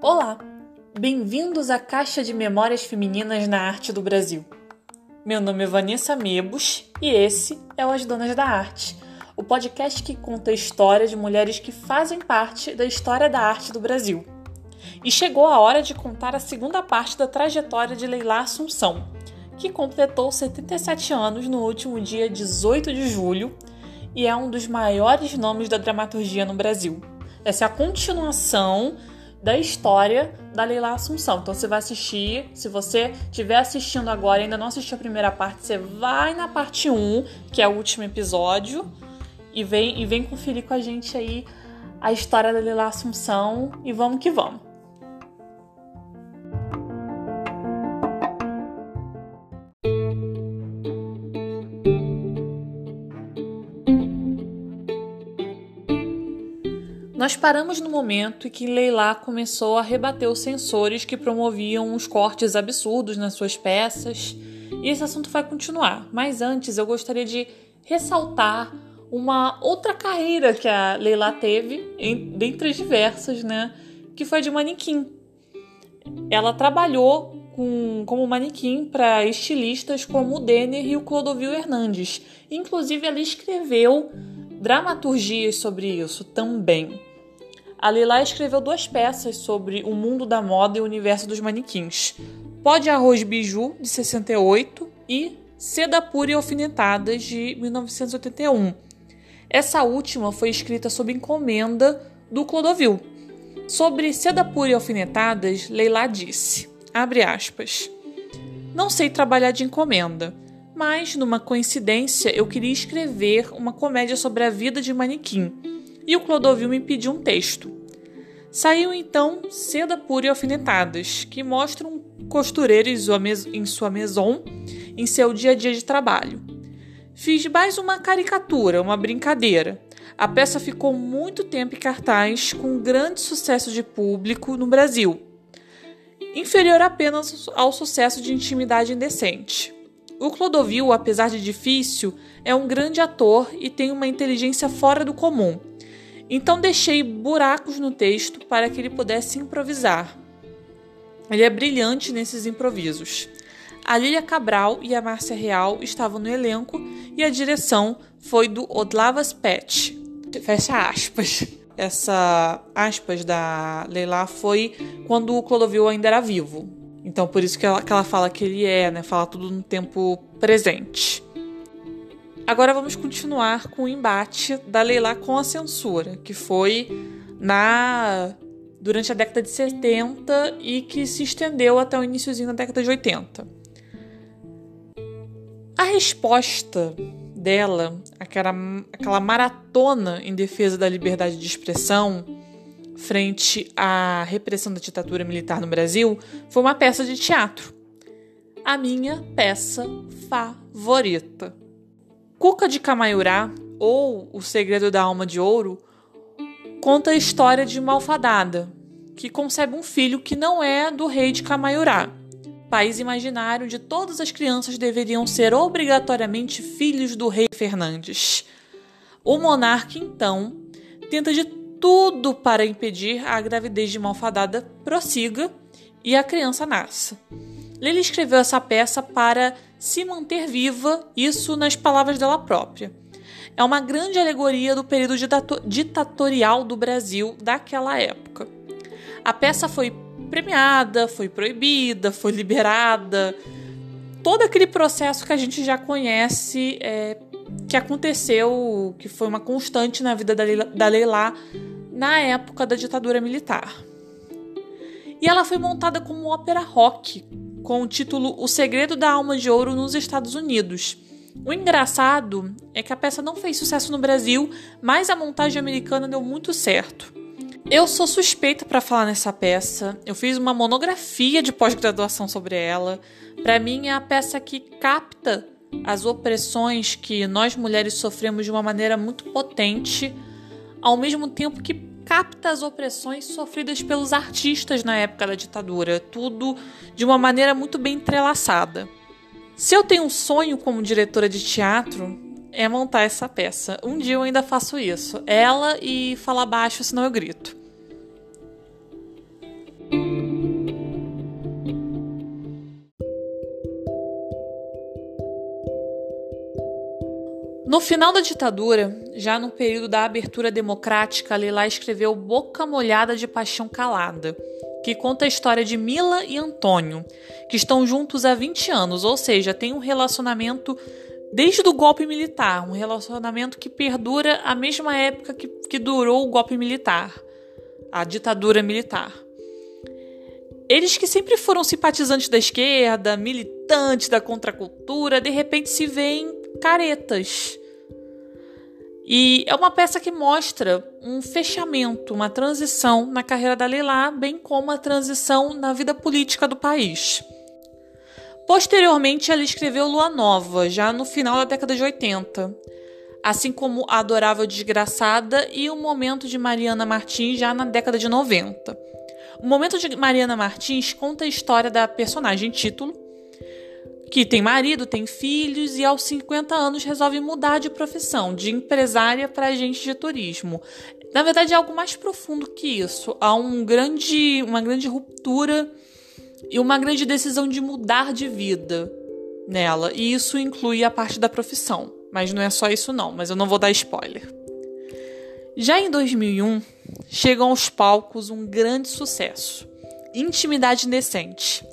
Olá, bem-vindos à Caixa de Memórias Femininas na Arte do Brasil. Meu nome é Vanessa Mebos e esse é o As Donas da Arte, o podcast que conta a história de mulheres que fazem parte da história da arte do Brasil. E chegou a hora de contar a segunda parte da trajetória de Leila Assunção, que completou 77 anos no último dia 18 de julho e é um dos maiores nomes da dramaturgia no Brasil. Essa é a continuação da história da Leila Assunção. Então você vai assistir, se você estiver assistindo agora e ainda não assistiu a primeira parte, você vai na parte 1, que é o último episódio, e vem, e vem conferir com a gente aí a história da Leila Assunção e vamos que vamos. Nós paramos no momento em que Leila começou a rebater os censores que promoviam os cortes absurdos nas suas peças, e esse assunto vai continuar. Mas antes eu gostaria de ressaltar uma outra carreira que a Leila teve, dentre as diversas, né? Que foi de manequim. Ela trabalhou com, como manequim para estilistas como o Denner e o Clodovil Hernandes. Inclusive, ela escreveu dramaturgias sobre isso também. A Lila escreveu duas peças sobre o mundo da moda e o universo dos manequins. Pó de Arroz Biju, de 68, e Seda Pura e Alfinetadas, de 1981. Essa última foi escrita sob encomenda do Clodovil. Sobre Seda Pura e Alfinetadas, Leila disse, aspas, Não sei trabalhar de encomenda, mas, numa coincidência, eu queria escrever uma comédia sobre a vida de manequim e o Clodovil me pediu um texto. Saiu então Seda Pura e Alfinetadas, que mostram costureiros em sua maison em seu dia a dia de trabalho. Fiz mais uma caricatura, uma brincadeira. A peça ficou muito tempo em cartaz, com grande sucesso de público no Brasil, inferior apenas ao sucesso de Intimidade Indecente. O Clodovil, apesar de difícil, é um grande ator e tem uma inteligência fora do comum então deixei buracos no texto para que ele pudesse improvisar. Ele é brilhante nesses improvisos. A Lília Cabral e a Márcia Real estavam no elenco e a direção foi do Odlavas Pet. Fecha aspas. Essa aspas da Leila foi quando o Clodovil ainda era vivo. Então por isso que ela, que ela fala que ele é, né? Fala tudo no tempo presente. Agora vamos continuar com o embate da Leila com a censura, que foi na durante a década de 70 e que se estendeu até o iníciozinho da década de 80. A resposta dela, aquela, aquela maratona em defesa da liberdade de expressão frente à repressão da ditadura militar no Brasil, foi uma peça de teatro. A minha peça favorita. Cuca de Camaiurá, ou O Segredo da Alma de Ouro, conta a história de uma alfadada que concebe um filho que não é do rei de Camaiurá, país imaginário onde todas as crianças deveriam ser obrigatoriamente filhos do rei Fernandes. O monarca, então, tenta de tudo para impedir a gravidez de Malfadada prossiga e a criança nasça. Lili escreveu essa peça para se manter viva, isso nas palavras dela própria. É uma grande alegoria do período ditatorial do Brasil daquela época. A peça foi premiada, foi proibida, foi liberada. Todo aquele processo que a gente já conhece, é, que aconteceu, que foi uma constante na vida da Leila, da Leila na época da ditadura militar. E ela foi montada como ópera rock, com o título O Segredo da Alma de Ouro nos Estados Unidos. O engraçado é que a peça não fez sucesso no Brasil, mas a montagem americana deu muito certo. Eu sou suspeita para falar nessa peça. Eu fiz uma monografia de pós-graduação sobre ela. Para mim é a peça que capta as opressões que nós mulheres sofremos de uma maneira muito potente, ao mesmo tempo que capta as opressões sofridas pelos artistas na época da ditadura, tudo de uma maneira muito bem entrelaçada. Se eu tenho um sonho como diretora de teatro, é montar essa peça. Um dia eu ainda faço isso. Ela e falar baixo, senão eu grito. No final da ditadura, já no período da abertura democrática, Lila escreveu Boca Molhada de Paixão Calada, que conta a história de Mila e Antônio, que estão juntos há 20 anos, ou seja, tem um relacionamento desde o golpe militar, um relacionamento que perdura a mesma época que, que durou o golpe militar, a ditadura militar. Eles que sempre foram simpatizantes da esquerda, militantes da contracultura, de repente se veem caretas e é uma peça que mostra um fechamento, uma transição na carreira da Leila, bem como a transição na vida política do país. Posteriormente, ela escreveu Lua Nova, já no final da década de 80, assim como A Adorável Desgraçada e O Momento de Mariana Martins, já na década de 90. O Momento de Mariana Martins conta a história da personagem título, que tem marido, tem filhos e aos 50 anos resolve mudar de profissão, de empresária para agente de turismo. Na verdade, é algo mais profundo que isso. Há um grande, uma grande ruptura e uma grande decisão de mudar de vida nela. E isso inclui a parte da profissão. Mas não é só isso, não. Mas eu não vou dar spoiler. Já em 2001, chegam aos palcos um grande sucesso: Intimidade Indecente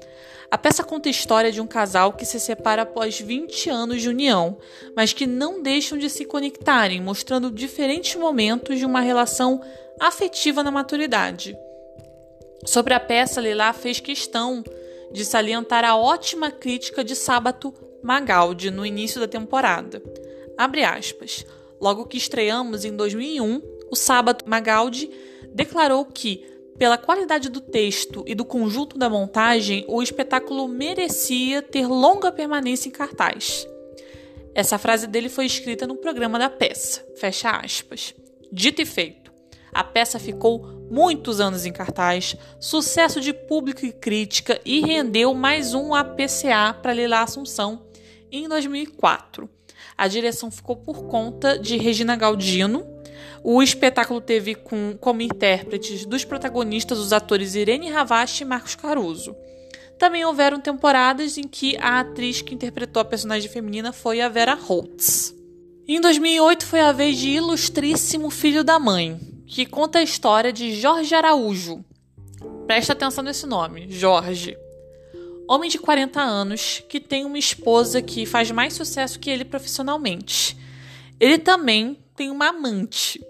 a peça conta a história de um casal que se separa após 20 anos de união, mas que não deixam de se conectarem, mostrando diferentes momentos de uma relação afetiva na maturidade. Sobre a peça, Lila fez questão de salientar a ótima crítica de Sábato Magaldi no início da temporada. Abre aspas. Logo que estreamos em 2001, o Sábato Magaldi declarou que pela qualidade do texto e do conjunto da montagem, o espetáculo merecia ter longa permanência em cartaz. Essa frase dele foi escrita no programa da peça. Fecha aspas. Dito e feito. A peça ficou muitos anos em cartaz, sucesso de público e crítica e rendeu mais um APCA para Lila Assunção em 2004. A direção ficou por conta de Regina Galdino, o espetáculo teve com, como intérpretes dos protagonistas os atores Irene Ravache e Marcos Caruso. Também houveram temporadas em que a atriz que interpretou a personagem feminina foi a Vera Holtz. Em 2008 foi a vez de Ilustríssimo Filho da Mãe, que conta a história de Jorge Araújo. Presta atenção nesse nome, Jorge. Homem de 40 anos que tem uma esposa que faz mais sucesso que ele profissionalmente. Ele também tem uma amante.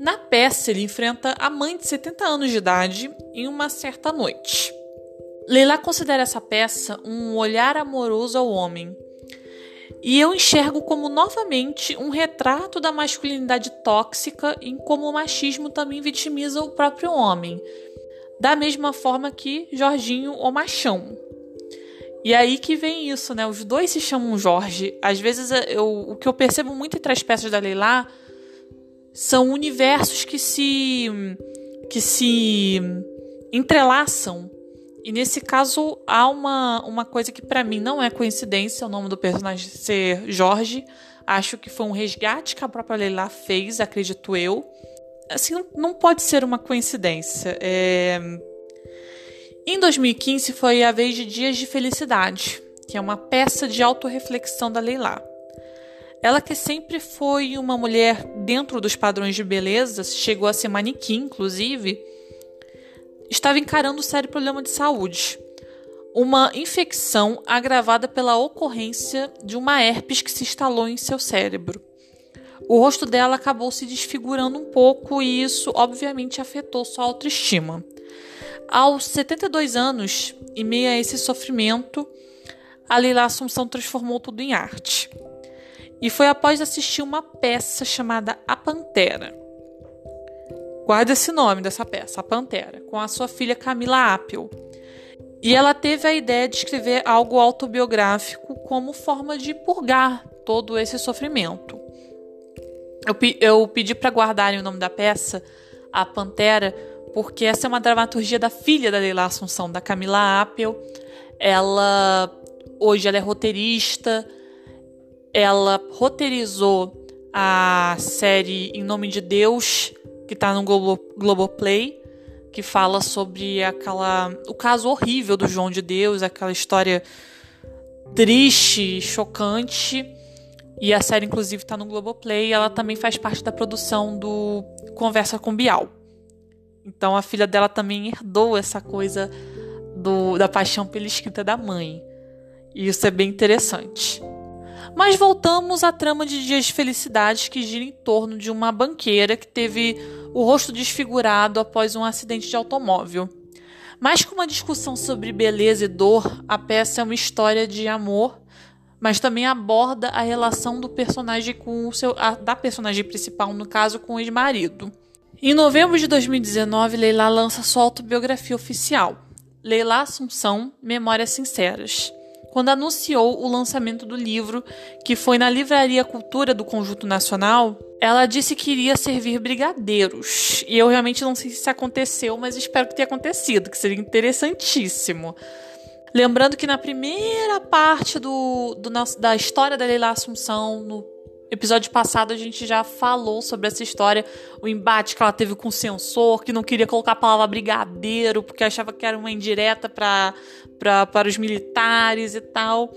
Na peça, ele enfrenta a mãe de 70 anos de idade em uma certa noite. Leila considera essa peça um olhar amoroso ao homem. E eu enxergo como novamente um retrato da masculinidade tóxica em como o machismo também vitimiza o próprio homem. Da mesma forma que Jorginho o machão. E aí que vem isso, né? Os dois se chamam Jorge. Às vezes eu, o que eu percebo muito entre as peças da Leila são universos que se que se entrelaçam. E nesse caso há uma, uma coisa que para mim não é coincidência, o nome do personagem ser Jorge. Acho que foi um resgate que a própria Leila fez, acredito eu. Assim, não, não pode ser uma coincidência. É em 2015 foi a vez de Dias de Felicidade, que é uma peça de autorreflexão da Leila. Ela que sempre foi uma mulher dentro dos padrões de beleza, chegou a ser manequim, inclusive, estava encarando um sério problema de saúde. Uma infecção agravada pela ocorrência de uma herpes que se instalou em seu cérebro. O rosto dela acabou se desfigurando um pouco e isso, obviamente, afetou sua autoestima. Aos 72 anos, em meio a esse sofrimento, a Leila Assunção transformou tudo em arte. E foi após assistir uma peça chamada A Pantera. Guarda esse nome dessa peça, A Pantera, com a sua filha Camila Apple. E ela teve a ideia de escrever algo autobiográfico como forma de purgar todo esse sofrimento. Eu, eu pedi para guardarem o nome da peça, A Pantera, porque essa é uma dramaturgia da filha da Leila Assunção, da Camila Apple. Ela hoje ela é roteirista, ela roteirizou a série Em Nome de Deus, que está no Globo, Globoplay, que fala sobre aquela o caso horrível do João de Deus, aquela história triste, chocante. E a série, inclusive, está no Globoplay. Ela também faz parte da produção do Conversa com Bial. Então a filha dela também herdou essa coisa do, da paixão pela escrita da mãe. E isso é bem interessante. Mas voltamos à trama de Dias de Felicidade que gira em torno de uma banqueira que teve o rosto desfigurado após um acidente de automóvel. Mais que uma discussão sobre beleza e dor, a peça é uma história de amor, mas também aborda a relação do personagem com o seu a, da personagem principal, no caso com o ex-marido. Em novembro de 2019, Leila lança sua autobiografia oficial, Leila Assunção Memórias Sinceras quando anunciou o lançamento do livro, que foi na Livraria Cultura do Conjunto Nacional, ela disse que iria servir brigadeiros. E eu realmente não sei se aconteceu, mas espero que tenha acontecido, que seria interessantíssimo. Lembrando que na primeira parte do, do da história da Leila Assunção, no episódio passado a gente já falou sobre essa história, o embate que ela teve com o censor, que não queria colocar a palavra brigadeiro, porque achava que era uma indireta para os militares e tal.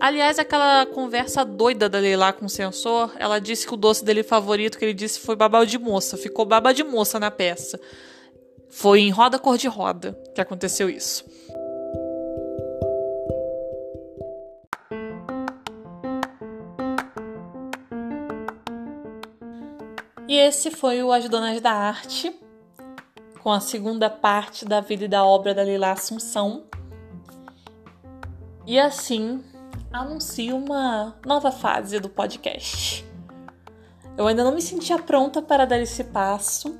Aliás, aquela conversa doida da Leila com o censor, ela disse que o doce dele favorito que ele disse foi baba de moça, ficou baba de moça na peça. Foi em Roda Cor de Roda que aconteceu isso. E esse foi o As Donas da Arte, com a segunda parte da vida e da obra da Lila Assunção. E assim anuncio uma nova fase do podcast. Eu ainda não me sentia pronta para dar esse passo,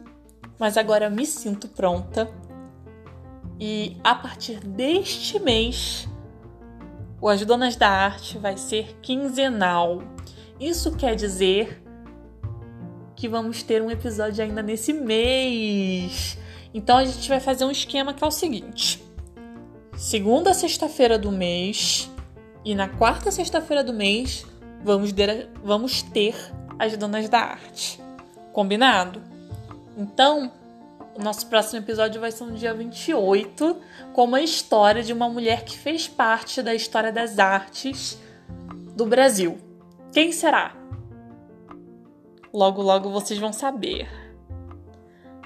mas agora me sinto pronta. E a partir deste mês, o As Donas da Arte vai ser quinzenal. Isso quer dizer que vamos ter um episódio ainda nesse mês. Então a gente vai fazer um esquema que é o seguinte: segunda sexta-feira do mês e na quarta sexta-feira do mês vamos ter, vamos ter as donas da arte. Combinado? Então, o nosso próximo episódio vai ser no dia 28, com uma história de uma mulher que fez parte da história das artes do Brasil. Quem será? Logo, logo vocês vão saber.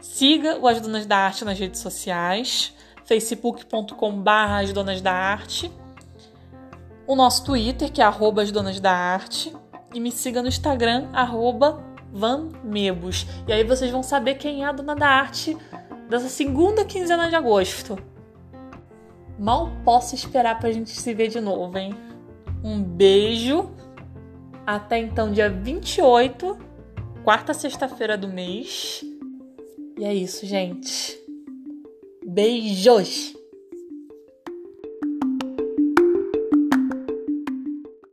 Siga o As Donas da Arte nas redes sociais, facebook.com.br As Donas da Arte, o nosso Twitter, que é arroba As Donas da Arte, e me siga no Instagram, arroba vanmebos. E aí vocês vão saber quem é a dona da arte dessa segunda quinzena de agosto. Mal posso esperar pra gente se ver de novo, hein? Um beijo. Até então, dia 28 quarta sexta-feira do mês. E é isso, gente. Beijos!